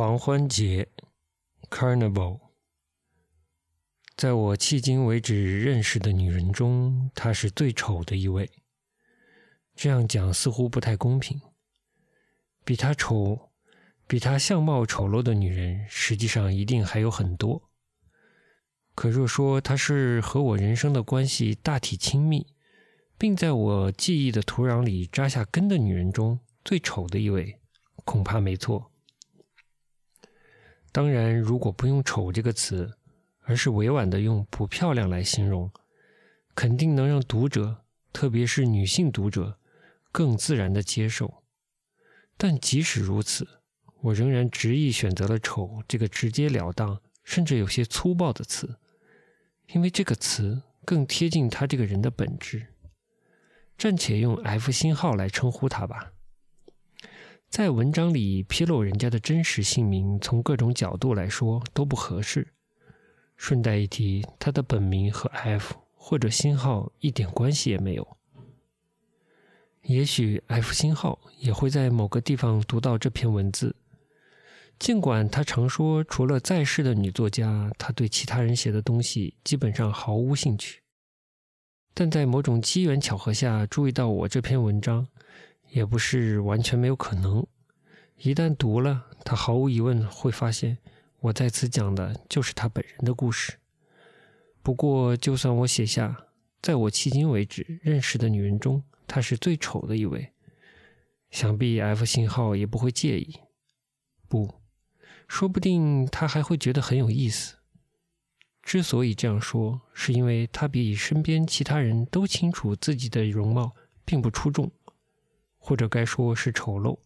狂欢节 （Carnival）。在我迄今为止认识的女人中，她是最丑的一位。这样讲似乎不太公平。比她丑、比她相貌丑陋的女人，实际上一定还有很多。可若说她是和我人生的关系大体亲密，并在我记忆的土壤里扎下根的女人中最丑的一位，恐怕没错。当然，如果不用“丑”这个词，而是委婉的用“不漂亮”来形容，肯定能让读者，特别是女性读者，更自然的接受。但即使如此，我仍然执意选择了“丑”这个直截了当，甚至有些粗暴的词，因为这个词更贴近他这个人的本质。暂且用 F 星号来称呼他吧。在文章里披露人家的真实姓名，从各种角度来说都不合适。顺带一提，他的本名和 F 或者星号一点关系也没有。也许 F 星号也会在某个地方读到这篇文字，尽管他常说，除了在世的女作家，他对其他人写的东西基本上毫无兴趣。但在某种机缘巧合下注意到我这篇文章，也不是完全没有可能。一旦读了，他毫无疑问会发现。我在此讲的就是他本人的故事。不过，就算我写下，在我迄今为止认识的女人中，她是最丑的一位，想必 F 信号也不会介意。不，说不定他还会觉得很有意思。之所以这样说，是因为他比身边其他人都清楚自己的容貌并不出众，或者该说是丑陋。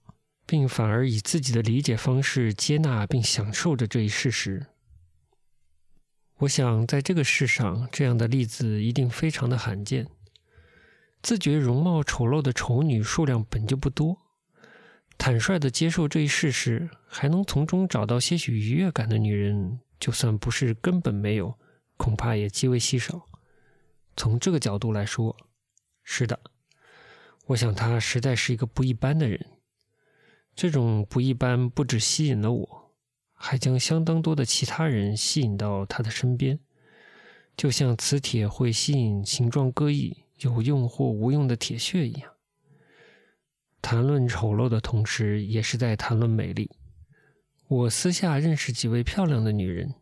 并反而以自己的理解方式接纳并享受着这一事实。我想，在这个世上，这样的例子一定非常的罕见。自觉容貌丑陋的丑女数量本就不多，坦率的接受这一事实，还能从中找到些许愉悦感的女人，就算不是根本没有，恐怕也极为稀少。从这个角度来说，是的，我想她实在是一个不一般的人。这种不一般，不止吸引了我，还将相当多的其他人吸引到他的身边，就像磁铁会吸引形状各异、有用或无用的铁屑一样。谈论丑陋的同时，也是在谈论美丽。我私下认识几位漂亮的女人，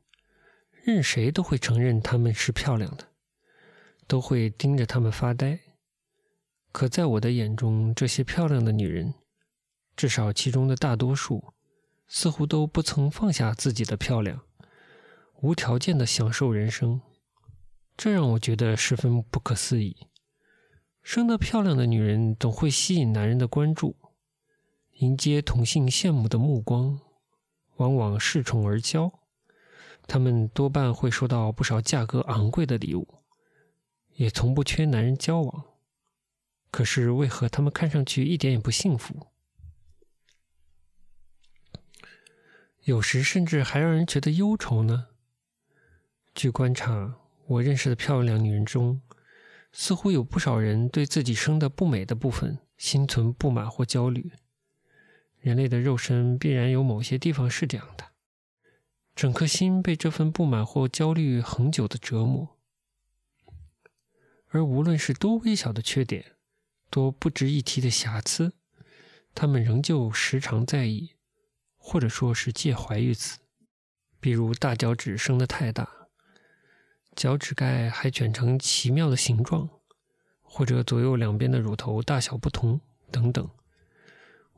任谁都会承认她们是漂亮的，都会盯着她们发呆。可在我的眼中，这些漂亮的女人。至少其中的大多数，似乎都不曾放下自己的漂亮，无条件的享受人生，这让我觉得十分不可思议。生得漂亮的女人总会吸引男人的关注，迎接同性羡慕的目光，往往恃宠而骄。她们多半会收到不少价格昂贵的礼物，也从不缺男人交往。可是为何他们看上去一点也不幸福？有时甚至还让人觉得忧愁呢。据观察，我认识的漂亮女人中，似乎有不少人对自己生的不美的部分心存不满或焦虑。人类的肉身必然有某些地方是这样的，整颗心被这份不满或焦虑恒久的折磨。而无论是多微小的缺点，多不值一提的瑕疵，他们仍旧时常在意。或者说是介怀于此，比如大脚趾生得太大，脚趾盖还卷成奇妙的形状，或者左右两边的乳头大小不同等等。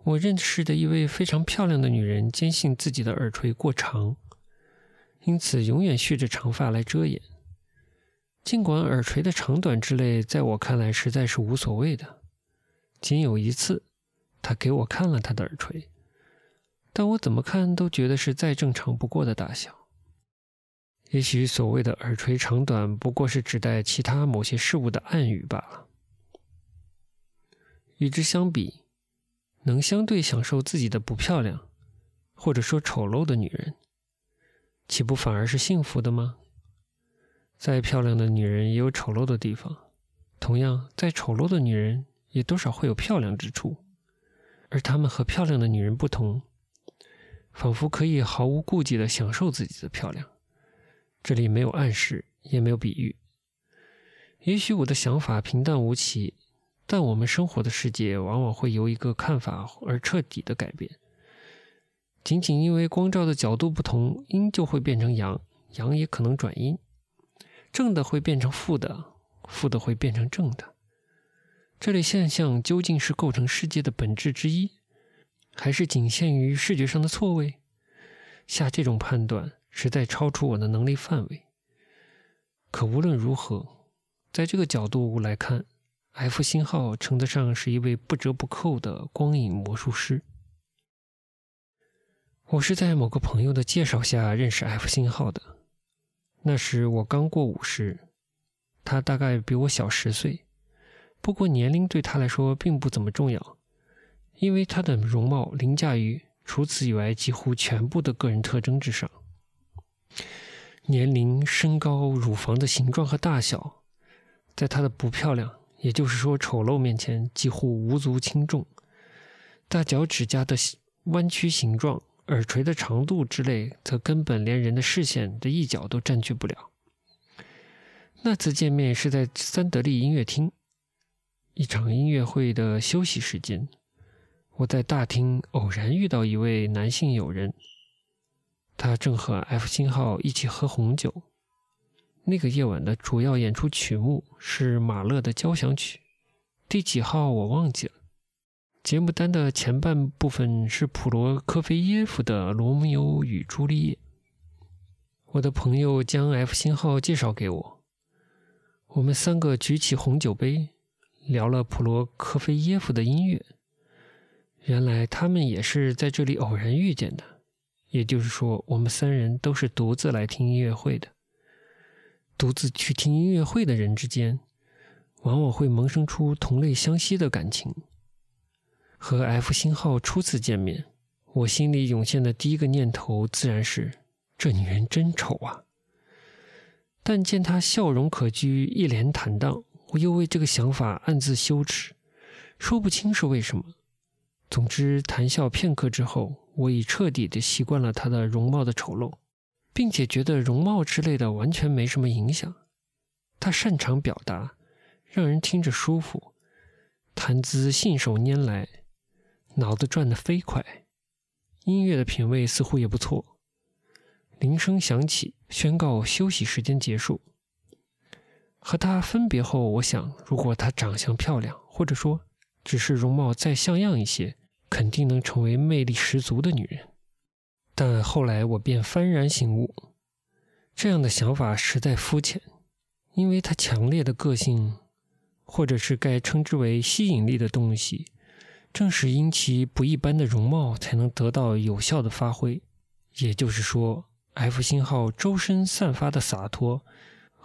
我认识的一位非常漂亮的女人，坚信自己的耳垂过长，因此永远蓄着长发来遮掩。尽管耳垂的长短之类，在我看来实在是无所谓的。仅有一次，他给我看了他的耳垂。但我怎么看都觉得是再正常不过的大小。也许所谓的耳垂长短不过是指代其他某些事物的暗语罢了。与之相比，能相对享受自己的不漂亮，或者说丑陋的女人，岂不反而是幸福的吗？再漂亮的女人也有丑陋的地方，同样，再丑陋的女人也多少会有漂亮之处，而他们和漂亮的女人不同。仿佛可以毫无顾忌地享受自己的漂亮。这里没有暗示，也没有比喻。也许我的想法平淡无奇，但我们生活的世界往往会由一个看法而彻底的改变。仅仅因为光照的角度不同，阴就会变成阳，阳也可能转阴，正的会变成负的，负的会变成正的。这类现象究竟是构成世界的本质之一？还是仅限于视觉上的错位，下这种判断实在超出我的能力范围。可无论如何，在这个角度来看，F 星号称得上是一位不折不扣的光影魔术师。我是在某个朋友的介绍下认识 F 星号的，那时我刚过五十，他大概比我小十岁，不过年龄对他来说并不怎么重要。因为他的容貌凌驾于除此以外几乎全部的个人特征之上，年龄、身高、乳房的形状和大小，在他的不漂亮，也就是说丑陋面前几乎无足轻重。大脚趾甲的弯曲形状、耳垂的长度之类，则根本连人的视线的一角都占据不了。那次见面是在三得利音乐厅，一场音乐会的休息时间。我在大厅偶然遇到一位男性友人，他正和 F 星号一起喝红酒。那个夜晚的主要演出曲目是马勒的交响曲，第几号我忘记了。节目单的前半部分是普罗科菲耶夫的《罗密欧与朱丽叶》。我的朋友将 F 星号介绍给我，我们三个举起红酒杯，聊了普罗科菲耶夫的音乐。原来他们也是在这里偶然遇见的，也就是说，我们三人都是独自来听音乐会的。独自去听音乐会的人之间，往往会萌生出同类相吸的感情。和 F 星号初次见面，我心里涌现的第一个念头自然是：这女人真丑啊！但见她笑容可掬，一脸坦荡，我又为这个想法暗自羞耻，说不清是为什么。总之，谈笑片刻之后，我已彻底的习惯了她的容貌的丑陋，并且觉得容貌之类的完全没什么影响。她擅长表达，让人听着舒服，谈资信手拈来，脑子转得飞快，音乐的品味似乎也不错。铃声响起，宣告休息时间结束。和她分别后，我想，如果她长相漂亮，或者说只是容貌再像样一些。肯定能成为魅力十足的女人，但后来我便幡然醒悟，这样的想法实在肤浅，因为她强烈的个性，或者是该称之为吸引力的东西，正是因其不一般的容貌才能得到有效的发挥。也就是说，F 星号周身散发的洒脱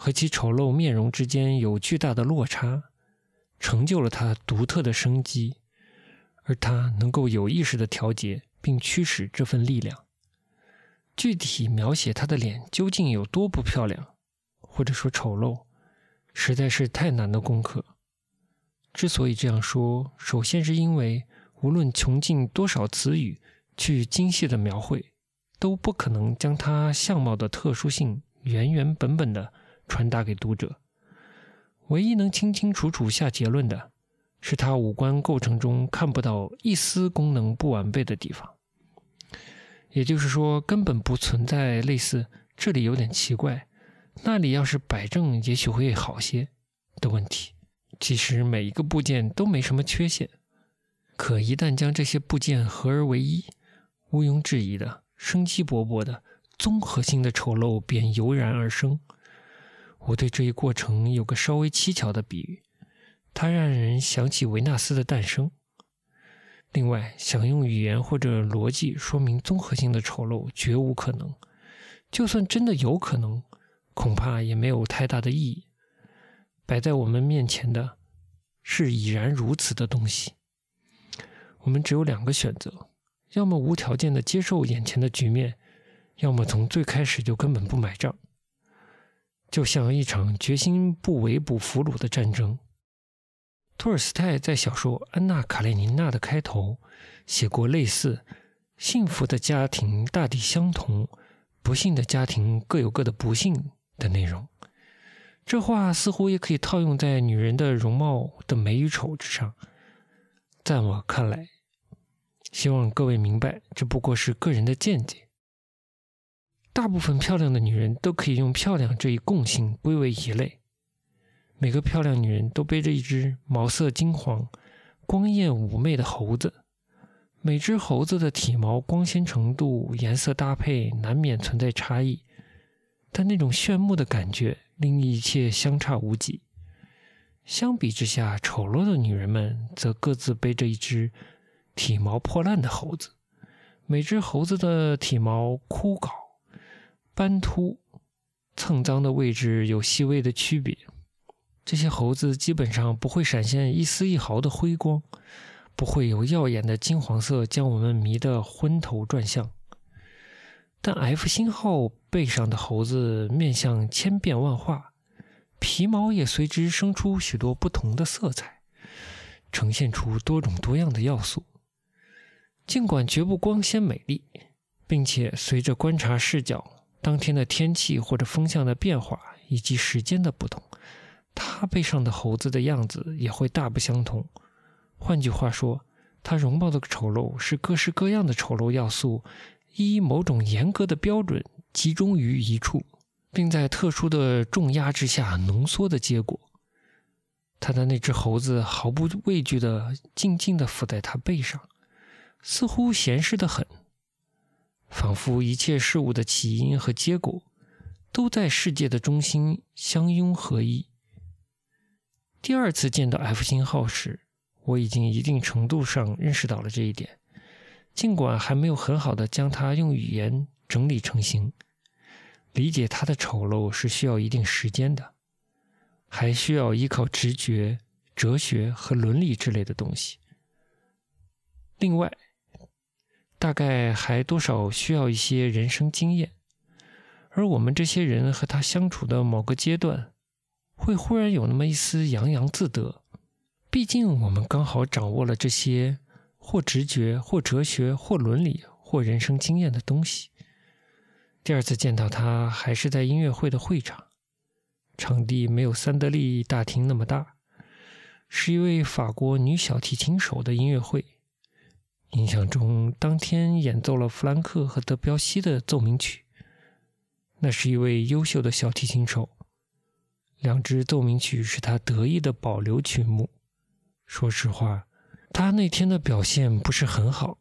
和其丑陋面容之间有巨大的落差，成就了他独特的生机。而他能够有意识的调节并驱使这份力量。具体描写他的脸究竟有多不漂亮，或者说丑陋，实在是太难的功课。之所以这样说，首先是因为无论穷尽多少词语去精细的描绘，都不可能将他相貌的特殊性原原本本的传达给读者。唯一能清清楚楚下结论的。是他五官构成中看不到一丝功能不完备的地方，也就是说，根本不存在类似“这里有点奇怪，那里要是摆正也许会好些”的问题。其实每一个部件都没什么缺陷，可一旦将这些部件合而为一，毋庸置疑的生机勃勃的综合性的丑陋便油然而生。我对这一过程有个稍微蹊跷的比喻。它让人想起维纳斯的诞生。另外，想用语言或者逻辑说明综合性的丑陋，绝无可能。就算真的有可能，恐怕也没有太大的意义。摆在我们面前的是已然如此的东西。我们只有两个选择：要么无条件的接受眼前的局面，要么从最开始就根本不买账。就像一场决心不围捕俘虏的战争。托尔斯泰在小说《安娜·卡列尼娜》的开头写过类似幸福的家庭大抵相同，不幸的家庭各有各的不幸的内容。这话似乎也可以套用在女人的容貌的美与丑之上。在我看来，希望各位明白，这不过是个人的见解。大部分漂亮的女人都可以用漂亮这一共性归为一类。每个漂亮女人都背着一只毛色金黄、光艳妩媚的猴子。每只猴子的体毛光鲜程度、颜色搭配难免存在差异，但那种炫目的感觉令一切相差无几。相比之下，丑陋的女人们则各自背着一只体毛破烂的猴子。每只猴子的体毛枯槁、斑秃、蹭脏的位置有细微的区别。这些猴子基本上不会闪现一丝一毫的辉光，不会有耀眼的金黄色将我们迷得昏头转向。但 F 星号背上的猴子面相千变万化，皮毛也随之生出许多不同的色彩，呈现出多种多样的要素。尽管绝不光鲜美丽，并且随着观察视角、当天的天气或者风向的变化以及时间的不同。他背上的猴子的样子也会大不相同。换句话说，他容貌的丑陋是各式各样的丑陋要素依某种严格的标准集中于一处，并在特殊的重压之下浓缩的结果。他的那只猴子毫不畏惧地静静地伏在他背上，似乎闲适得很，仿佛一切事物的起因和结果都在世界的中心相拥合一。第二次见到 F 星号时，我已经一定程度上认识到了这一点，尽管还没有很好的将它用语言整理成型。理解它的丑陋是需要一定时间的，还需要依靠直觉、哲学和伦理之类的东西。另外，大概还多少需要一些人生经验，而我们这些人和他相处的某个阶段。会忽然有那么一丝洋洋自得，毕竟我们刚好掌握了这些或直觉、或哲学、或伦理、或人生经验的东西。第二次见到他，还是在音乐会的会场，场地没有三德利大厅那么大，是一位法国女小提琴手的音乐会。印象中，当天演奏了弗兰克和德彪西的奏鸣曲。那是一位优秀的小提琴手。两支奏鸣曲是他得意的保留曲目。说实话，他那天的表现不是很好。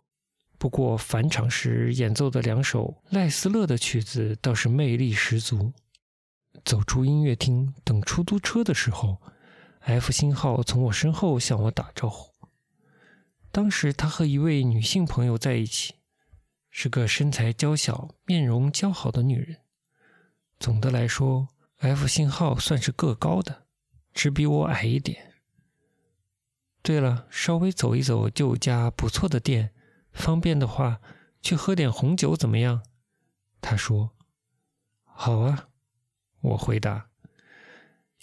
不过返场时演奏的两首赖斯勒的曲子倒是魅力十足。走出音乐厅等出租车的时候，F 星号从我身后向我打招呼。当时他和一位女性朋友在一起，是个身材娇小、面容姣好的女人。总的来说。F 星号算是个高的，只比我矮一点。对了，稍微走一走就有家不错的店，方便的话去喝点红酒怎么样？他说：“好啊。”我回答：“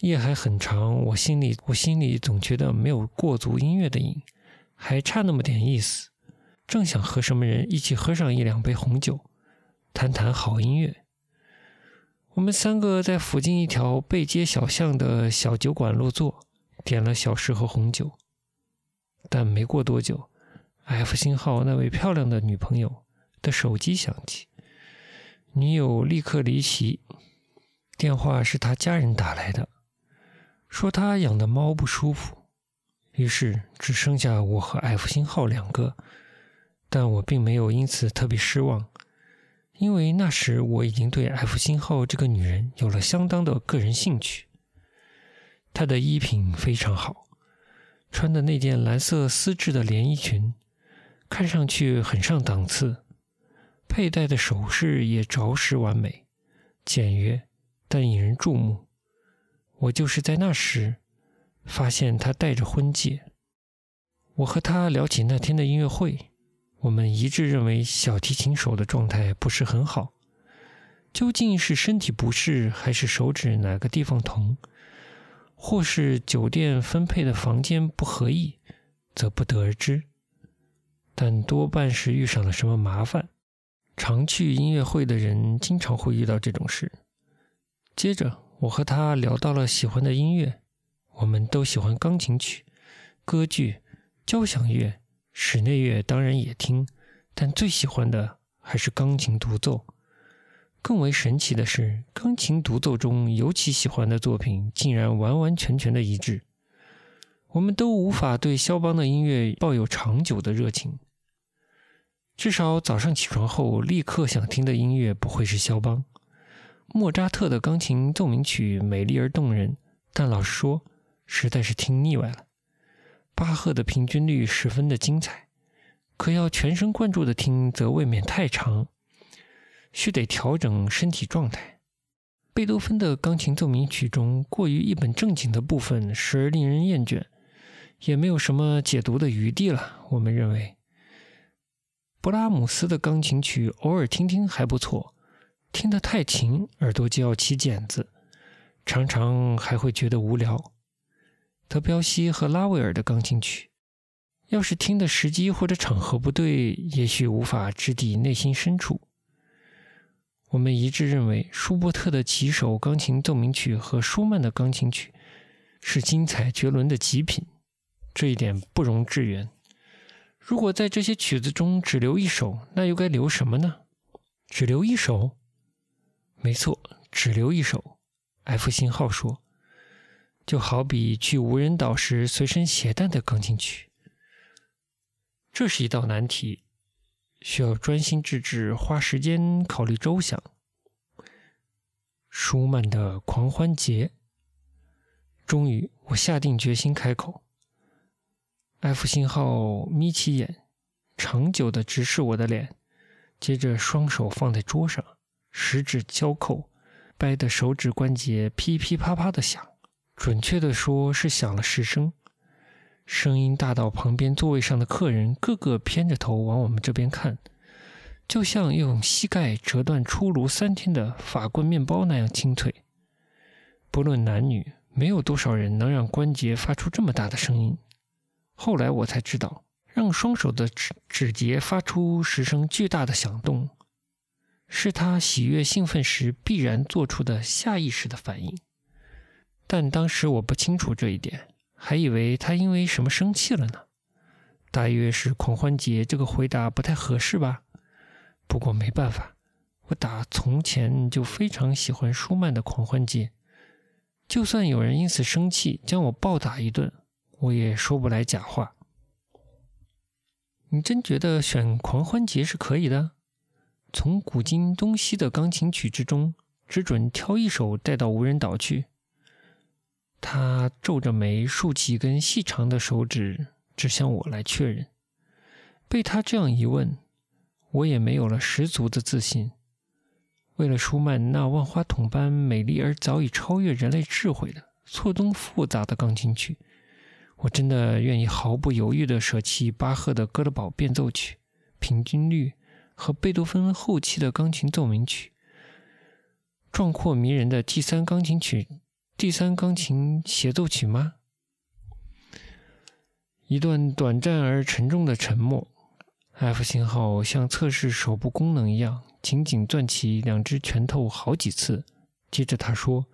夜还很长，我心里我心里总觉得没有过足音乐的瘾，还差那么点意思。正想和什么人一起喝上一两杯红酒，谈谈好音乐。”我们三个在附近一条背街小巷的小酒馆落座，点了小食和红酒。但没过多久，F 星号那位漂亮的女朋友的手机响起，女友立刻离席。电话是他家人打来的，说他养的猫不舒服，于是只剩下我和 F 星号两个。但我并没有因此特别失望。因为那时我已经对 F 星号这个女人有了相当的个人兴趣。她的衣品非常好，穿的那件蓝色丝质的连衣裙，看上去很上档次。佩戴的首饰也着实完美，简约但引人注目。我就是在那时发现他戴着婚戒。我和他聊起那天的音乐会。我们一致认为小提琴手的状态不是很好，究竟是身体不适，还是手指哪个地方疼，或是酒店分配的房间不合意，则不得而知。但多半是遇上了什么麻烦。常去音乐会的人经常会遇到这种事。接着，我和他聊到了喜欢的音乐，我们都喜欢钢琴曲、歌剧、交响乐、室内乐，当然也听，但最喜欢的还是钢琴独奏。更为神奇的是，钢琴独奏中尤其喜欢的作品竟然完完全全的一致。我们都无法对肖邦的音乐抱有长久的热情。至少早上起床后立刻想听的音乐不会是肖邦。莫扎特的钢琴奏鸣曲美丽而动人，但老实说，实在是听腻歪了。巴赫的平均律十分的精彩，可要全神贯注的听则未免太长，须得调整身体状态。贝多芬的钢琴奏鸣曲中过于一本正经的部分，时而令人厌倦，也没有什么解读的余地了。我们认为。布拉姆斯的钢琴曲偶尔听听还不错，听得太勤，耳朵就要起茧子，常常还会觉得无聊。德彪西和拉威尔的钢琴曲，要是听的时机或者场合不对，也许无法直抵内心深处。我们一致认为，舒伯特的几首钢琴奏鸣曲和舒曼的钢琴曲是精彩绝伦的极品，这一点不容置疑。如果在这些曲子中只留一首，那又该留什么呢？只留一首？没错，只留一首。F 星号说：“就好比去无人岛时随身携带的钢琴曲。”这是一道难题，需要专心致志，花时间考虑周详。舒曼的狂欢节。终于，我下定决心开口。F 信号眯起眼，长久的直视我的脸，接着双手放在桌上，十指交扣，掰的手指关节噼噼啪啪的响，准确的说是响了十声，声音大到旁边座位上的客人个个偏着头往我们这边看，就像用膝盖折断出炉三天的法棍面包那样清脆。不论男女，没有多少人能让关节发出这么大的声音。后来我才知道，让双手的指指节发出十声巨大的响动，是他喜悦兴奋时必然做出的下意识的反应。但当时我不清楚这一点，还以为他因为什么生气了呢。大约是狂欢节这个回答不太合适吧。不过没办法，我打从前就非常喜欢舒曼的狂欢节，就算有人因此生气，将我暴打一顿。我也说不来假话。你真觉得选狂欢节是可以的？从古今东西的钢琴曲之中，只准挑一首带到无人岛去？他皱着眉，竖起一根细长的手指，指向我来确认。被他这样一问，我也没有了十足的自信。为了舒曼那万花筒般美丽而早已超越人类智慧的错综复杂的钢琴曲。我真的愿意毫不犹豫地舍弃巴赫的《哥德堡变奏曲》、平均律和贝多芬后期的钢琴奏鸣曲、壮阔迷人的第三钢琴曲、第三钢琴协奏曲吗？一段短暂而沉重的沉默。F 信号像测试手部功能一样，紧紧攥起两只拳头好几次。接着他说：“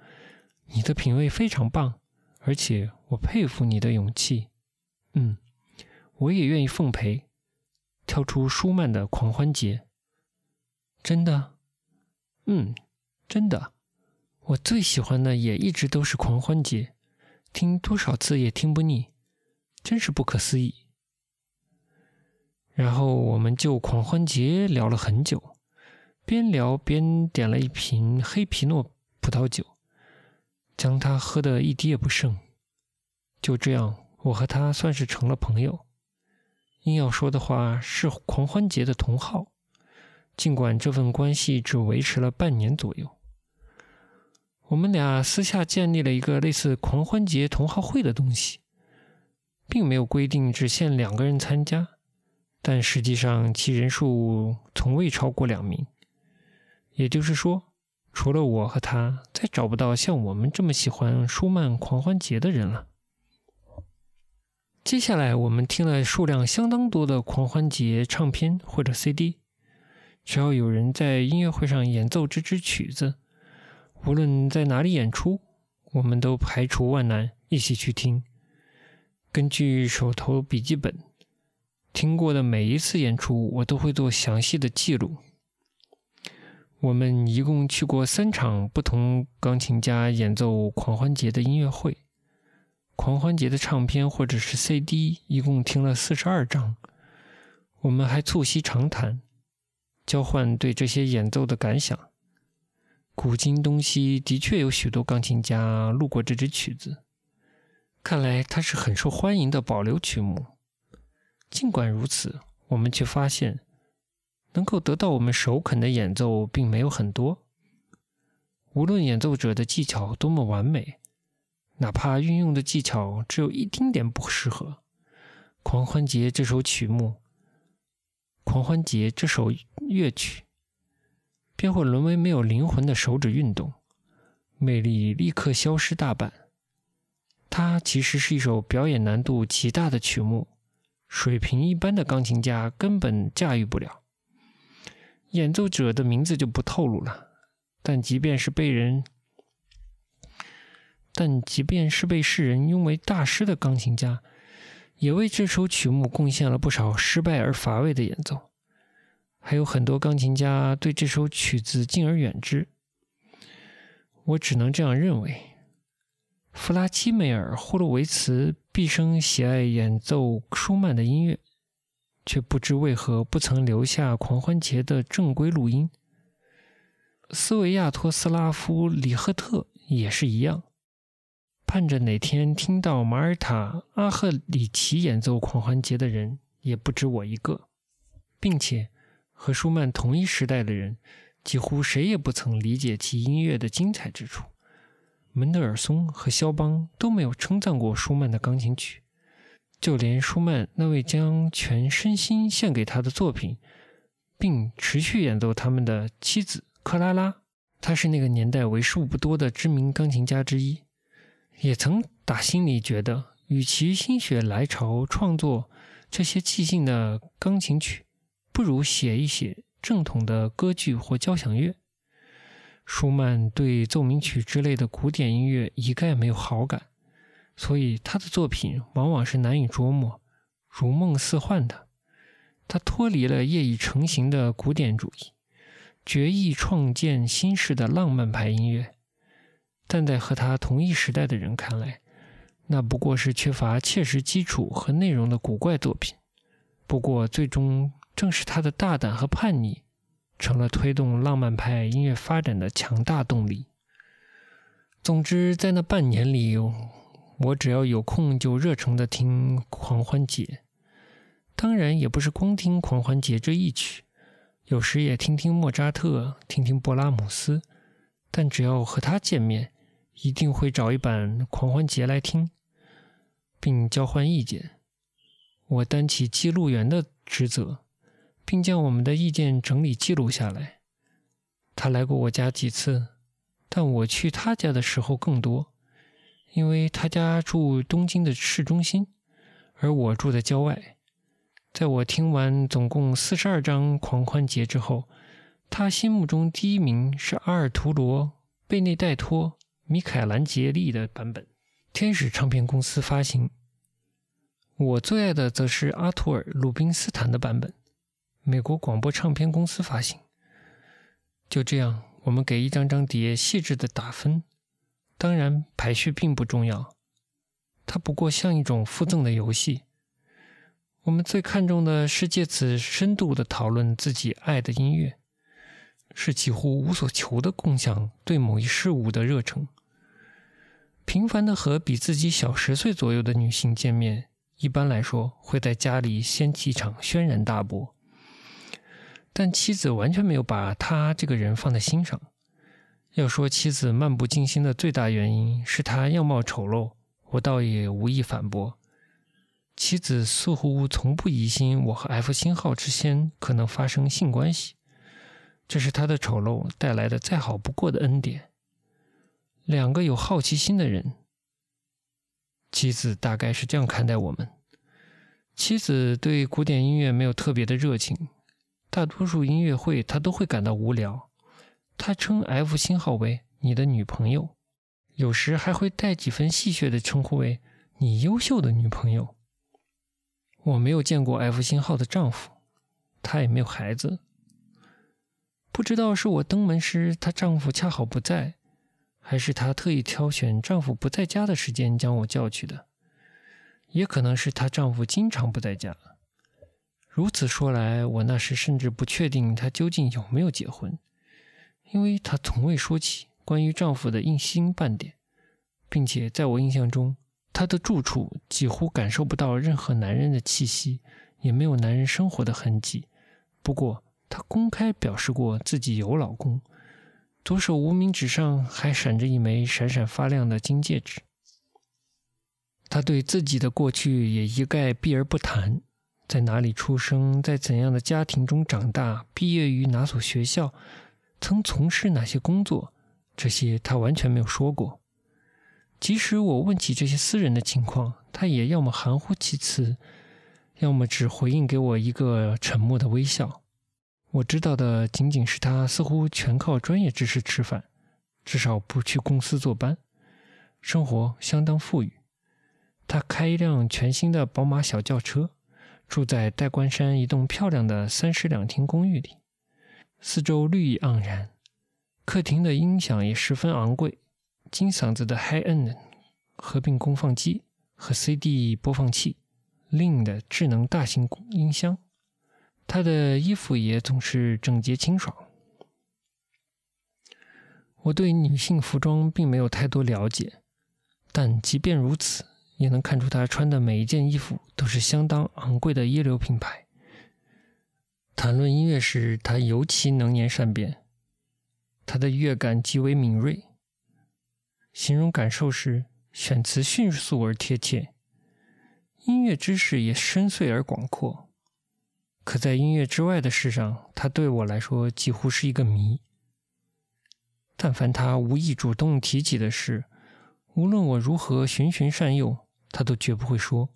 你的品味非常棒。”而且我佩服你的勇气，嗯，我也愿意奉陪，跳出舒曼的狂欢节。真的，嗯，真的，我最喜欢的也一直都是狂欢节，听多少次也听不腻，真是不可思议。然后我们就狂欢节聊了很久，边聊边点了一瓶黑皮诺葡萄酒。将它喝得一滴也不剩。就这样，我和他算是成了朋友。硬要说的话，是狂欢节的同好。尽管这份关系只维持了半年左右，我们俩私下建立了一个类似狂欢节同好会的东西，并没有规定只限两个人参加，但实际上其人数从未超过两名。也就是说。除了我和他，再找不到像我们这么喜欢舒曼狂欢节的人了。接下来，我们听了数量相当多的狂欢节唱片或者 CD。只要有人在音乐会上演奏这支曲子，无论在哪里演出，我们都排除万难一起去听。根据手头笔记本，听过的每一次演出，我都会做详细的记录。我们一共去过三场不同钢琴家演奏狂欢节的音乐会。狂欢节的唱片或者是 CD，一共听了四十二张。我们还促膝长谈，交换对这些演奏的感想。古今东西的确有许多钢琴家录过这支曲子，看来它是很受欢迎的保留曲目。尽管如此，我们却发现，能够得到我们首肯的演奏并没有很多。无论演奏者的技巧多么完美。哪怕运用的技巧只有一丁点不适合，《狂欢节》这首曲目，《狂欢节》这首乐曲，便会沦为没有灵魂的手指运动，魅力立刻消失大半。它其实是一首表演难度极大的曲目，水平一般的钢琴家根本驾驭不了。演奏者的名字就不透露了，但即便是被人。但即便是被世人拥为大师的钢琴家，也为这首曲目贡献了不少失败而乏味的演奏。还有很多钢琴家对这首曲子敬而远之。我只能这样认为。弗拉基梅尔·霍洛维茨毕生喜爱演奏舒曼的音乐，却不知为何不曾留下狂欢节的正规录音。斯维亚托斯拉夫·里赫特也是一样。盼着哪天听到马尔塔·阿赫里奇演奏狂欢节的人也不止我一个，并且和舒曼同一时代的人，几乎谁也不曾理解其音乐的精彩之处。门德尔松和肖邦都没有称赞过舒曼的钢琴曲，就连舒曼那位将全身心献给他的作品，并持续演奏他们的妻子克拉拉，她是那个年代为数不多的知名钢琴家之一。也曾打心里觉得，与其心血来潮创作这些即兴的钢琴曲，不如写一写正统的歌剧或交响乐。舒曼对奏鸣曲之类的古典音乐一概没有好感，所以他的作品往往是难以捉摸、如梦似幻的。他脱离了业已成型的古典主义，决意创建新式的浪漫派音乐。但在和他同一时代的人看来，那不过是缺乏切实基础和内容的古怪作品。不过，最终正是他的大胆和叛逆，成了推动浪漫派音乐发展的强大动力。总之，在那半年里，我只要有空就热诚地听狂欢节。当然，也不是光听狂欢节这一曲，有时也听听莫扎特，听听布拉姆斯。但只要和他见面，一定会找一版狂欢节来听，并交换意见。我担起记录员的职责，并将我们的意见整理记录下来。他来过我家几次，但我去他家的时候更多，因为他家住东京的市中心，而我住在郊外。在我听完总共四十二张狂欢节之后，他心目中第一名是阿尔图罗·贝内代托。米凯兰杰利的版本，天使唱片公司发行。我最爱的则是阿图尔·鲁宾斯坦的版本，美国广播唱片公司发行。就这样，我们给一张张碟细致的打分。当然，排序并不重要，它不过像一种附赠的游戏。我们最看重的是借此深度的讨论自己爱的音乐，是几乎无所求的共享对某一事物的热忱。频繁的和比自己小十岁左右的女性见面，一般来说会在家里掀起一场轩然大波。但妻子完全没有把他这个人放在心上。要说妻子漫不经心的最大原因是他样貌丑陋，我倒也无意反驳。妻子似乎从不疑心我和 F 星号之间可能发生性关系，这是他的丑陋带来的再好不过的恩典。两个有好奇心的人，妻子大概是这样看待我们：妻子对古典音乐没有特别的热情，大多数音乐会她都会感到无聊。她称 F 星号为你的女朋友，有时还会带几分戏谑的称呼为你优秀的女朋友。我没有见过 F 星号的丈夫，她也没有孩子。不知道是我登门时她丈夫恰好不在，还是她特意挑选丈夫不在家的时间将我叫去的。也可能是她丈夫经常不在家。如此说来，我那时甚至不确定她究竟有没有结婚，因为她从未说起关于丈夫的一星半点，并且在我印象中，她的住处几乎感受不到任何男人的气息，也没有男人生活的痕迹。不过，她公开表示过自己有老公，左手无名指上还闪着一枚闪闪发亮的金戒指。她对自己的过去也一概避而不谈，在哪里出生，在怎样的家庭中长大，毕业于哪所学校，曾从事哪些工作，这些他完全没有说过。即使我问起这些私人的情况，他也要么含糊其辞，要么只回应给我一个沉默的微笑。我知道的仅仅是他似乎全靠专业知识吃饭，至少不去公司坐班，生活相当富裕。他开一辆全新的宝马小轿车，住在代官山一栋漂亮的三室两厅公寓里，四周绿意盎然，客厅的音响也十分昂贵，金嗓子的 High End 合并功放机和 CD 播放器，Lin 的智能大型音箱。他的衣服也总是整洁清爽。我对女性服装并没有太多了解，但即便如此。也能看出他穿的每一件衣服都是相当昂贵的一流品牌。谈论音乐时，他尤其能言善辩，他的乐感极为敏锐。形容感受时，选词迅速而贴切。音乐知识也深邃而广阔。可在音乐之外的事上，他对我来说几乎是一个谜。但凡他无意主动提起的事，无论我如何循循善诱。他都绝不会说。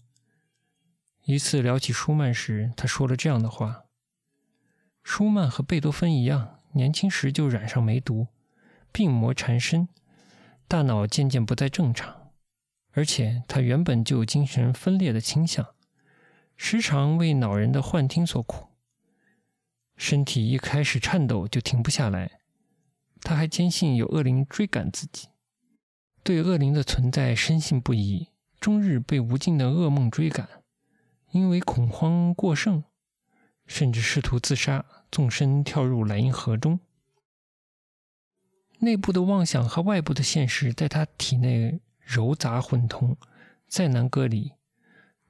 一次聊起舒曼时，他说了这样的话：“舒曼和贝多芬一样，年轻时就染上梅毒，病魔缠身，大脑渐渐不再正常，而且他原本就有精神分裂的倾向，时常为恼人的幻听所苦，身体一开始颤抖就停不下来。他还坚信有恶灵追赶自己，对恶灵的存在深信不疑。”终日被无尽的噩梦追赶，因为恐慌过剩，甚至试图自杀，纵身跳入莱茵河中。内部的妄想和外部的现实在他体内糅杂混同，再难割离。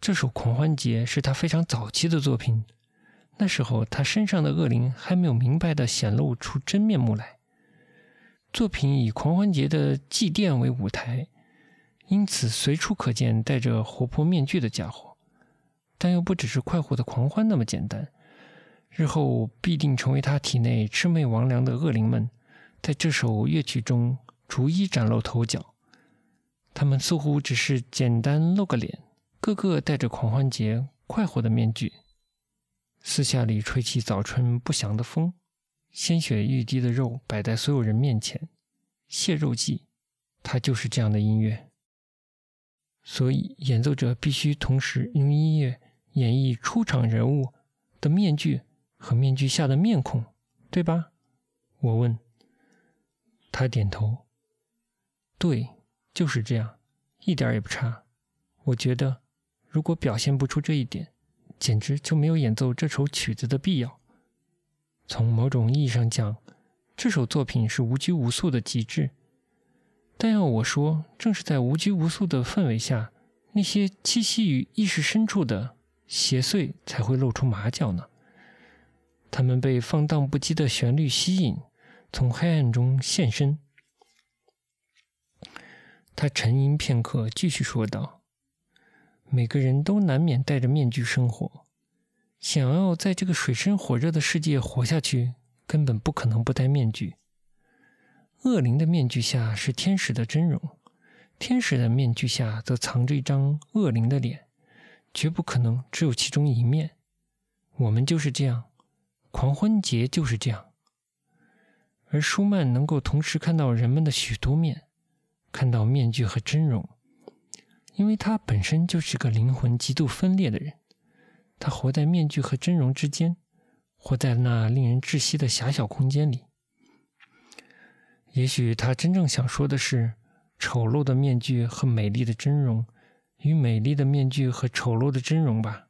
这首《狂欢节》是他非常早期的作品，那时候他身上的恶灵还没有明白的显露出真面目来。作品以狂欢节的祭奠为舞台。因此，随处可见戴着活泼面具的家伙，但又不只是快活的狂欢那么简单。日后必定成为他体内魑魅魍魉的恶灵们，在这首乐曲中逐一崭露头角。他们似乎只是简单露个脸，个个戴着狂欢节快活的面具，私下里吹起早春不祥的风，鲜血欲滴的肉摆在所有人面前，蟹肉祭，它就是这样的音乐。所以，演奏者必须同时用音乐演绎出场人物的面具和面具下的面孔，对吧？我问。他点头。对，就是这样，一点也不差。我觉得，如果表现不出这一点，简直就没有演奏这首曲子的必要。从某种意义上讲，这首作品是无拘无束的极致。但要我说，正是在无拘无束的氛围下，那些栖息于意识深处的邪祟才会露出马脚呢。他们被放荡不羁的旋律吸引，从黑暗中现身。他沉吟片刻，继续说道：“每个人都难免戴着面具生活，想要在这个水深火热的世界活下去，根本不可能不戴面具。”恶灵的面具下是天使的真容，天使的面具下则藏着一张恶灵的脸，绝不可能只有其中一面。我们就是这样，狂欢节就是这样。而舒曼能够同时看到人们的许多面，看到面具和真容，因为他本身就是个灵魂极度分裂的人。他活在面具和真容之间，活在那令人窒息的狭小空间里。也许他真正想说的是：丑陋的面具和美丽的真容，与美丽的面具和丑陋的真容吧。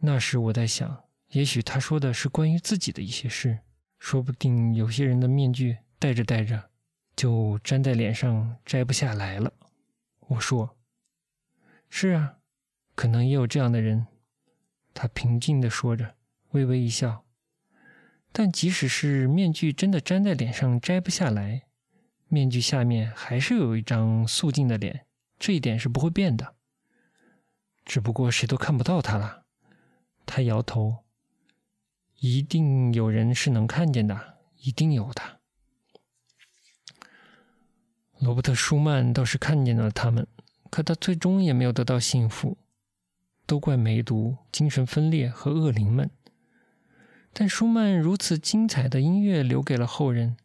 那时我在想，也许他说的是关于自己的一些事。说不定有些人的面具戴着戴着，就粘在脸上摘不下来了。我说：“是啊，可能也有这样的人。”他平静地说着，微微一笑。但即使是面具真的粘在脸上摘不下来，面具下面还是有一张素净的脸，这一点是不会变的。只不过谁都看不到他了。他摇头。一定有人是能看见的，一定有的。罗伯特·舒曼倒是看见了他们，可他最终也没有得到幸福，都怪梅毒、精神分裂和恶灵们。但舒曼如此精彩的音乐留给了后人，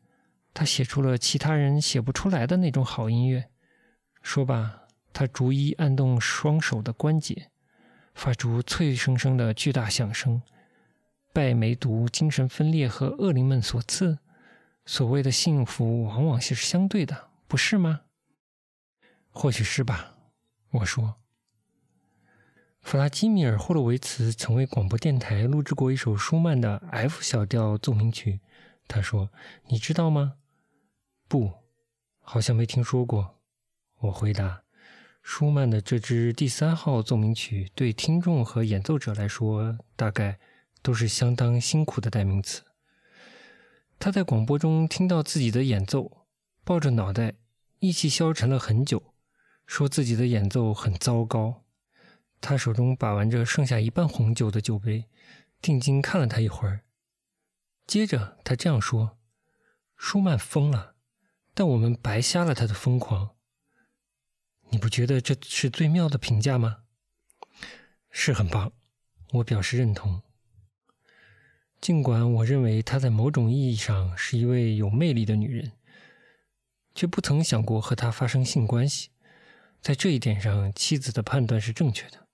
他写出了其他人写不出来的那种好音乐。说罢，他逐一按动双手的关节，发出脆生生的巨大响声。拜梅毒、精神分裂和恶灵们所赐，所谓的幸福往往是相对的，不是吗？或许是吧。我说，弗拉基米尔·霍洛维茨曾为广播电台录制过一首舒曼的 F 小调奏鸣曲。他说：“你知道吗？”“不，好像没听说过。”我回答：“舒曼的这支第三号奏鸣曲对听众和演奏者来说，大概……”都是相当辛苦的代名词。他在广播中听到自己的演奏，抱着脑袋，意气消沉了很久，说自己的演奏很糟糕。他手中把玩着剩下一半红酒的酒杯，定睛看了他一会儿，接着他这样说：“舒曼疯了，但我们白瞎了他的疯狂。你不觉得这是最妙的评价吗？”“是很棒。”我表示认同。尽管我认为她在某种意义上是一位有魅力的女人，却不曾想过和她发生性关系。在这一点上，妻子的判断是正确的。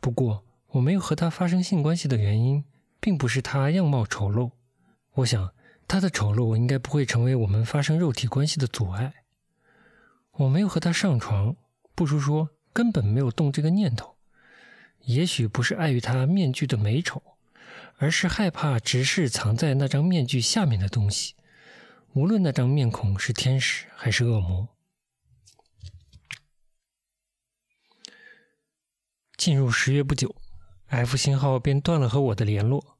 不过，我没有和他发生性关系的原因，并不是他样貌丑陋。我想，他的丑陋应该不会成为我们发生肉体关系的阻碍。我没有和他上床，不如说根本没有动这个念头。也许不是碍于他面具的美丑。而是害怕直视藏在那张面具下面的东西，无论那张面孔是天使还是恶魔。进入十月不久，F 星号便断了和我的联络。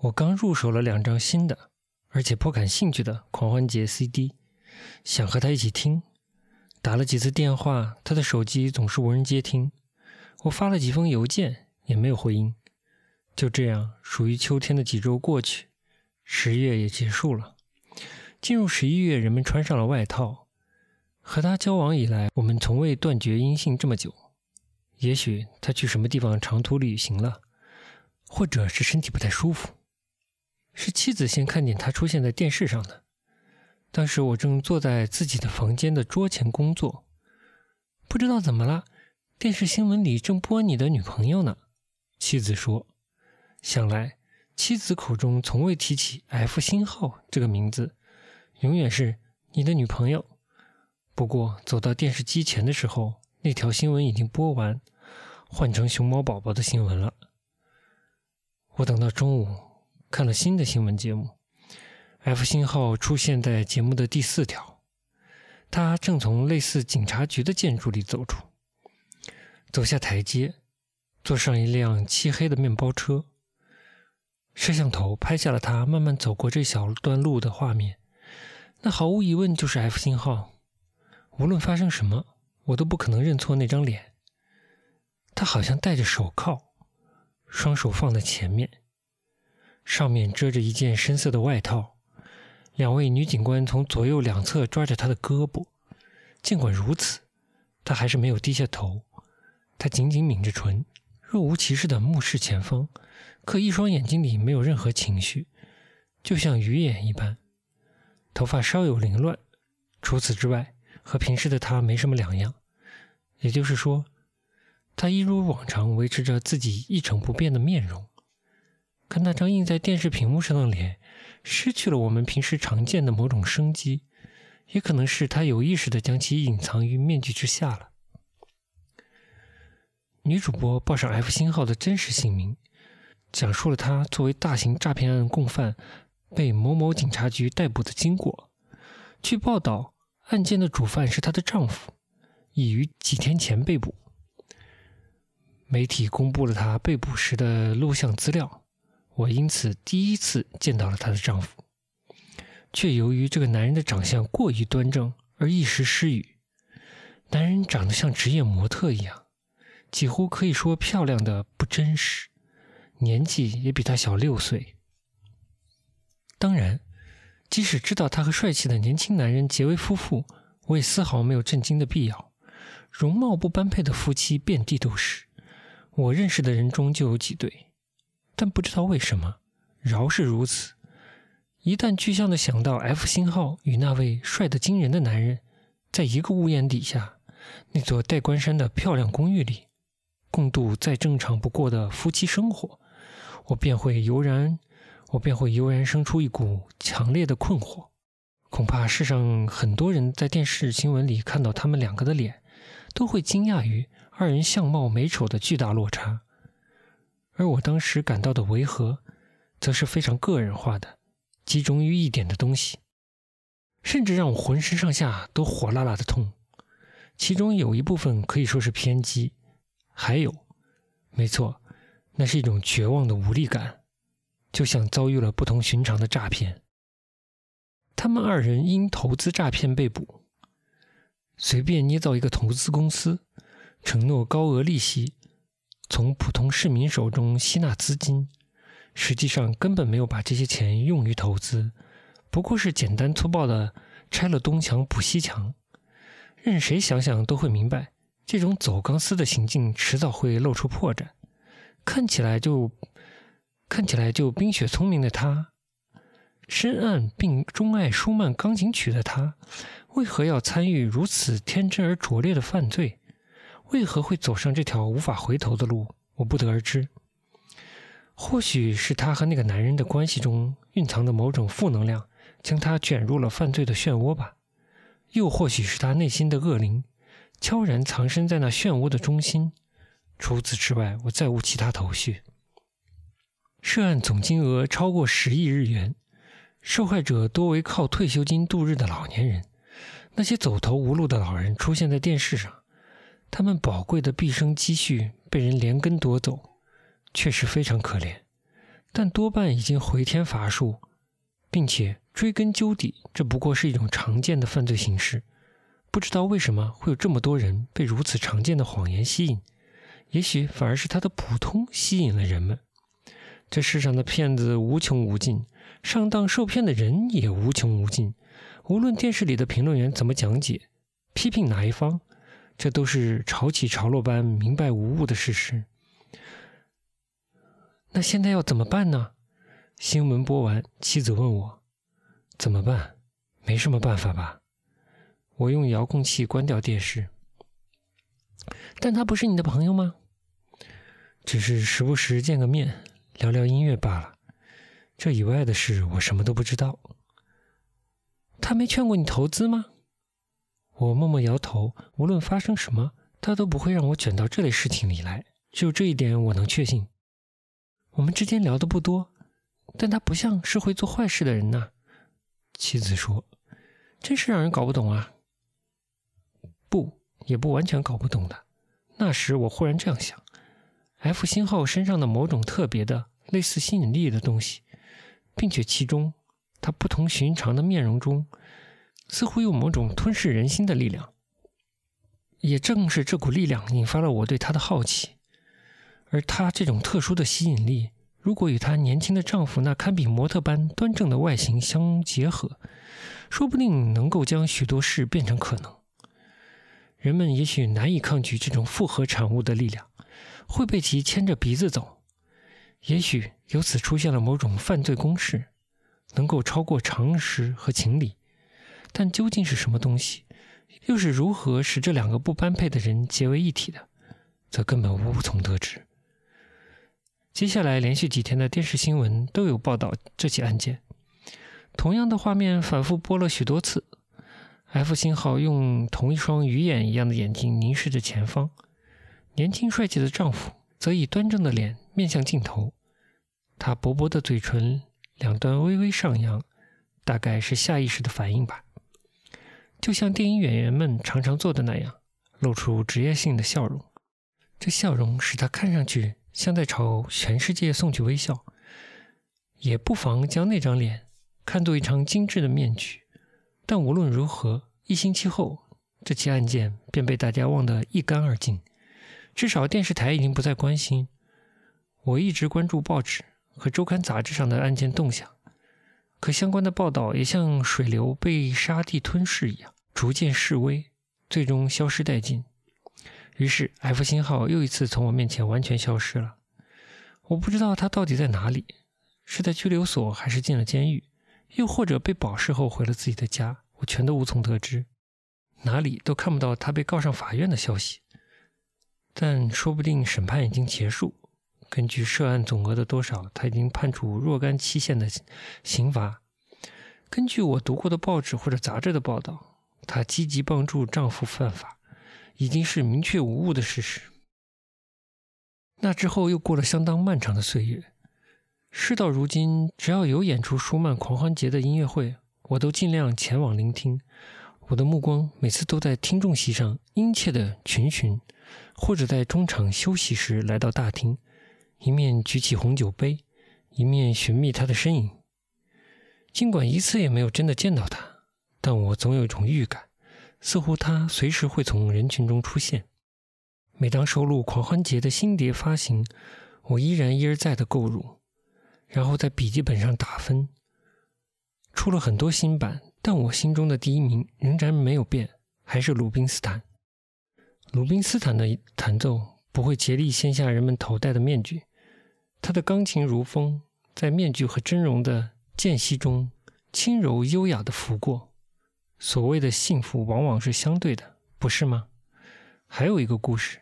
我刚入手了两张新的，而且颇感兴趣的狂欢节 CD，想和他一起听。打了几次电话，他的手机总是无人接听。我发了几封邮件，也没有回音。就这样，属于秋天的几周过去，十月也结束了。进入十一月，人们穿上了外套。和他交往以来，我们从未断绝音信这么久。也许他去什么地方长途旅行了，或者是身体不太舒服。是妻子先看见他出现在电视上的。当时我正坐在自己的房间的桌前工作，不知道怎么了，电视新闻里正播你的女朋友呢。妻子说。想来，妻子口中从未提起 “F 星号”这个名字，永远是你的女朋友。不过，走到电视机前的时候，那条新闻已经播完，换成熊猫宝宝的新闻了。我等到中午，看了新的新闻节目，“F 星号”出现在节目的第四条，他正从类似警察局的建筑里走出，走下台阶，坐上一辆漆黑的面包车。摄像头拍下了他慢慢走过这小段路的画面，那毫无疑问就是 F 星号。无论发生什么，我都不可能认错那张脸。他好像戴着手铐，双手放在前面，上面遮着一件深色的外套。两位女警官从左右两侧抓着他的胳膊。尽管如此，他还是没有低下头。他紧紧抿着唇，若无其事地目视前方，可一双眼睛里没有任何情绪，就像鱼眼一般。头发稍有凌乱，除此之外，和平时的他没什么两样。也就是说，他一如往常维持着自己一成不变的面容。可那张映在电视屏幕上的脸，失去了我们平时常见的某种生机，也可能是他有意识的将其隐藏于面具之下了。女主播报上 F 星号的真实姓名，讲述了她作为大型诈骗案共犯被某某警察局逮捕的经过。据报道，案件的主犯是她的丈夫，已于几天前被捕。媒体公布了她被捕时的录像资料。我因此第一次见到了她的丈夫，却由于这个男人的长相过于端正而一时失语。男人长得像职业模特一样，几乎可以说漂亮的不真实，年纪也比她小六岁。当然，即使知道他和帅气的年轻男人结为夫妇，我也丝毫没有震惊的必要。容貌不般配的夫妻遍地都是，我认识的人中就有几对。但不知道为什么，饶是如此，一旦具象的想到 F 星号与那位帅得惊人的男人在一个屋檐底下，那座戴冠山的漂亮公寓里，共度再正常不过的夫妻生活，我便会油然，我便会油然生出一股强烈的困惑。恐怕世上很多人在电视新闻里看到他们两个的脸，都会惊讶于二人相貌美丑的巨大落差。而我当时感到的违和，则是非常个人化的，集中于一点的东西，甚至让我浑身上下都火辣辣的痛。其中有一部分可以说是偏激，还有，没错，那是一种绝望的无力感，就像遭遇了不同寻常的诈骗。他们二人因投资诈骗被捕，随便捏造一个投资公司，承诺高额利息。从普通市民手中吸纳资金，实际上根本没有把这些钱用于投资，不过是简单粗暴的拆了东墙补西墙。任谁想想都会明白，这种走钢丝的行径迟早会露出破绽。看起来就看起来就冰雪聪明的他，深谙并钟爱舒曼钢琴曲的他，为何要参与如此天真而拙劣的犯罪？为何会走上这条无法回头的路？我不得而知。或许是他和那个男人的关系中蕴藏的某种负能量，将他卷入了犯罪的漩涡吧；又或许是他内心的恶灵，悄然藏身在那漩涡的中心。除此之外，我再无其他头绪。涉案总金额超过十亿日元，受害者多为靠退休金度日的老年人。那些走投无路的老人出现在电视上。他们宝贵的毕生积蓄被人连根夺走，确实非常可怜。但多半已经回天乏术，并且追根究底，这不过是一种常见的犯罪形式。不知道为什么会有这么多人被如此常见的谎言吸引？也许反而是他的普通吸引了人们。这世上的骗子无穷无尽，上当受骗的人也无穷无尽。无论电视里的评论员怎么讲解、批评哪一方。这都是潮起潮落般明白无误的事实。那现在要怎么办呢？新闻播完，妻子问我：“怎么办？没什么办法吧？”我用遥控器关掉电视。但他不是你的朋友吗？只是时不时见个面，聊聊音乐罢了。这以外的事，我什么都不知道。他没劝过你投资吗？我默默摇头，无论发生什么，他都不会让我卷到这类事情里来。只有这一点我能确信。我们之间聊的不多，但他不像是会做坏事的人呐。妻子说：“真是让人搞不懂啊。”不，也不完全搞不懂的。那时我忽然这样想：F 星号身上的某种特别的、类似吸引力的东西，并且其中他不同寻常的面容中。似乎有某种吞噬人心的力量，也正是这股力量引发了我对她的好奇。而她这种特殊的吸引力，如果与她年轻的丈夫那堪比模特般端正的外形相结合，说不定能够将许多事变成可能。人们也许难以抗拒这种复合产物的力量，会被其牵着鼻子走。也许由此出现了某种犯罪公式，能够超过常识和情理。但究竟是什么东西，又是如何使这两个不般配的人结为一体的，则根本无从得知。接下来连续几天的电视新闻都有报道这起案件，同样的画面反复播了许多次。F 星号用同一双鱼眼一样的眼睛凝视着前方，年轻帅气的丈夫则以端正的脸面向镜头，他薄薄的嘴唇两端微微上扬，大概是下意识的反应吧，就像电影演员们常常做的那样，露出职业性的笑容。这笑容使他看上去像在朝全世界送去微笑，也不妨将那张脸看作一张精致的面具。但无论如何，一星期后，这起案件便被大家忘得一干二净。至少电视台已经不再关心。我一直关注报纸和周刊杂志上的案件动向，可相关的报道也像水流被沙地吞噬一样，逐渐式微，最终消失殆尽。于是，F 星号又一次从我面前完全消失了。我不知道他到底在哪里，是在拘留所，还是进了监狱？又或者被保释后回了自己的家，我全都无从得知，哪里都看不到他被告上法院的消息。但说不定审判已经结束，根据涉案总额的多少，他已经判处若干期限的刑罚。根据我读过的报纸或者杂志的报道，她积极帮助丈夫犯法，已经是明确无误的事实。那之后又过了相当漫长的岁月。事到如今，只要有演出舒曼狂欢节的音乐会，我都尽量前往聆听。我的目光每次都在听众席上殷切地群询，或者在中场休息时来到大厅，一面举起红酒杯，一面寻觅他的身影。尽管一次也没有真的见到他，但我总有一种预感，似乎他随时会从人群中出现。每当收录狂欢节的新碟发行，我依然一而再地购入。然后在笔记本上打分，出了很多新版，但我心中的第一名仍然没有变，还是鲁宾斯坦。鲁宾斯坦的弹奏不会竭力掀下人们头戴的面具，他的钢琴如风，在面具和真容的间隙中轻柔优雅地拂过。所谓的幸福往往是相对的，不是吗？还有一个故事，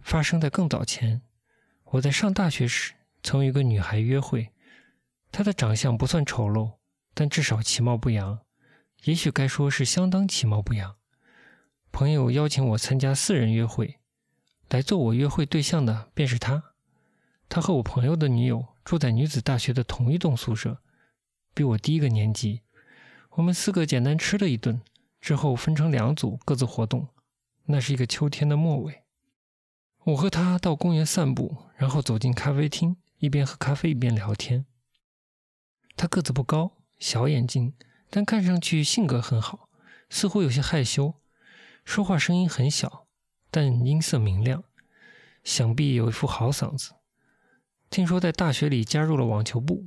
发生在更早前，我在上大学时曾与一个女孩约会。她的长相不算丑陋，但至少其貌不扬，也许该说是相当其貌不扬。朋友邀请我参加四人约会，来做我约会对象的便是他。他和我朋友的女友住在女子大学的同一栋宿舍，比我低一个年级。我们四个简单吃了一顿之后，分成两组各自活动。那是一个秋天的末尾，我和他到公园散步，然后走进咖啡厅，一边喝咖啡一边聊天。他个子不高，小眼睛，但看上去性格很好，似乎有些害羞，说话声音很小，但音色明亮，想必有一副好嗓子。听说在大学里加入了网球部。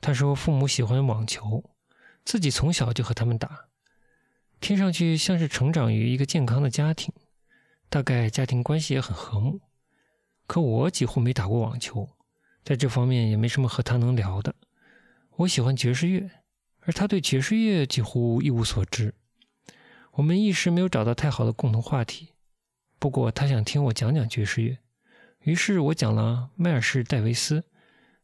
他说父母喜欢网球，自己从小就和他们打，听上去像是成长于一个健康的家庭，大概家庭关系也很和睦。可我几乎没打过网球，在这方面也没什么和他能聊的。我喜欢爵士乐，而他对爵士乐几乎一无所知。我们一时没有找到太好的共同话题。不过他想听我讲讲爵士乐，于是我讲了迈尔士·戴维斯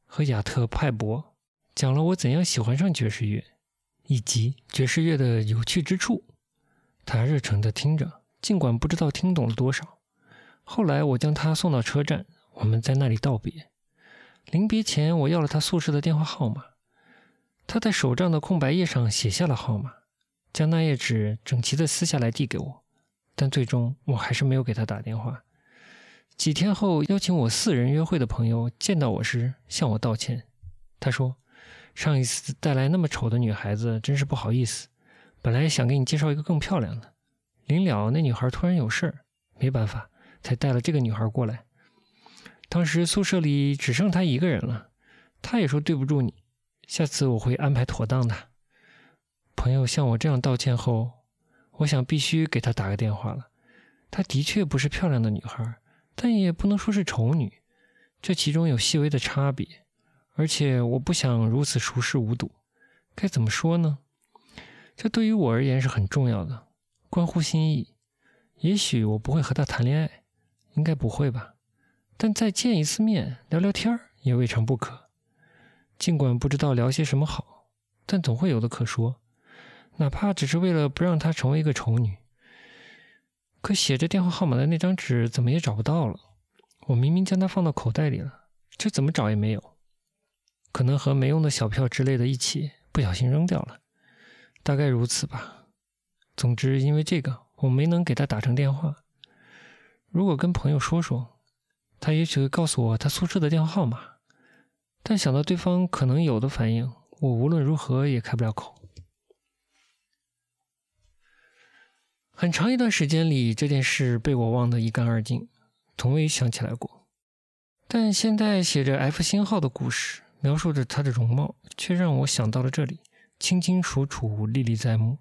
和亚特·派伯，讲了我怎样喜欢上爵士乐，以及爵士乐的有趣之处。他热诚地听着，尽管不知道听懂了多少。后来我将他送到车站，我们在那里道别。临别前，我要了他宿舍的电话号码。他在手账的空白页上写下了号码，将那页纸整齐地撕下来递给我，但最终我还是没有给他打电话。几天后，邀请我四人约会的朋友见到我时向我道歉。他说：“上一次带来那么丑的女孩子，真是不好意思。本来想给你介绍一个更漂亮的，临了那女孩突然有事儿，没办法，才带了这个女孩过来。当时宿舍里只剩她一个人了，她也说对不住你。”下次我会安排妥当的。朋友向我这样道歉后，我想必须给他打个电话了。她的确不是漂亮的女孩，但也不能说是丑女，这其中有细微的差别。而且我不想如此熟视无睹，该怎么说呢？这对于我而言是很重要的，关乎心意。也许我不会和她谈恋爱，应该不会吧？但再见一次面，聊聊天儿也未尝不可。尽管不知道聊些什么好，但总会有的可说，哪怕只是为了不让她成为一个丑女。可写着电话号码的那张纸怎么也找不到了？我明明将它放到口袋里了，这怎么找也没有。可能和没用的小票之类的一起不小心扔掉了，大概如此吧。总之，因为这个，我没能给他打成电话。如果跟朋友说说，他也许会告诉我他宿舍的电话号码。但想到对方可能有的反应，我无论如何也开不了口。很长一段时间里，这件事被我忘得一干二净，从未想起来过。但现在写着 F 星号的故事。描述着她的容貌，却让我想到了这里，清清楚楚，历历在目。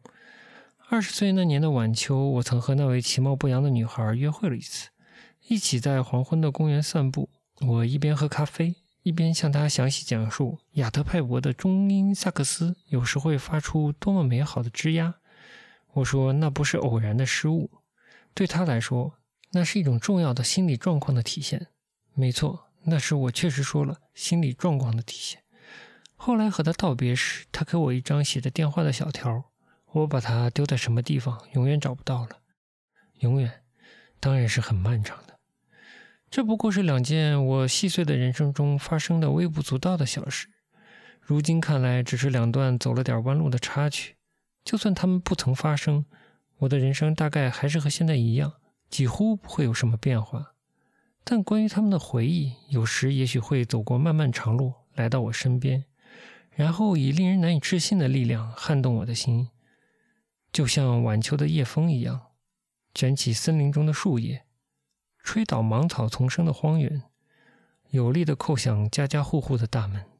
二十岁那年的晚秋，我曾和那位其貌不扬的女孩约会了一次，一起在黄昏的公园散步。我一边喝咖啡，一边向她详细讲述亚特派伯的中音萨克斯有时会发出多么美好的吱呀。我说那不是偶然的失误，对他来说，那是一种重要的心理状况的体现。没错。那时我确实说了心理状况的体现。后来和他道别时，他给我一张写着电话的小条，我把它丢在什么地方，永远找不到了。永远，当然是很漫长的。这不过是两件我细碎的人生中发生的微不足道的小事，如今看来只是两段走了点弯路的插曲。就算他们不曾发生，我的人生大概还是和现在一样，几乎不会有什么变化。但关于他们的回忆，有时也许会走过漫漫长路，来到我身边，然后以令人难以置信的力量撼动我的心，就像晚秋的夜风一样，卷起森林中的树叶，吹倒芒草丛生的荒原，有力的叩响家家户户的大门。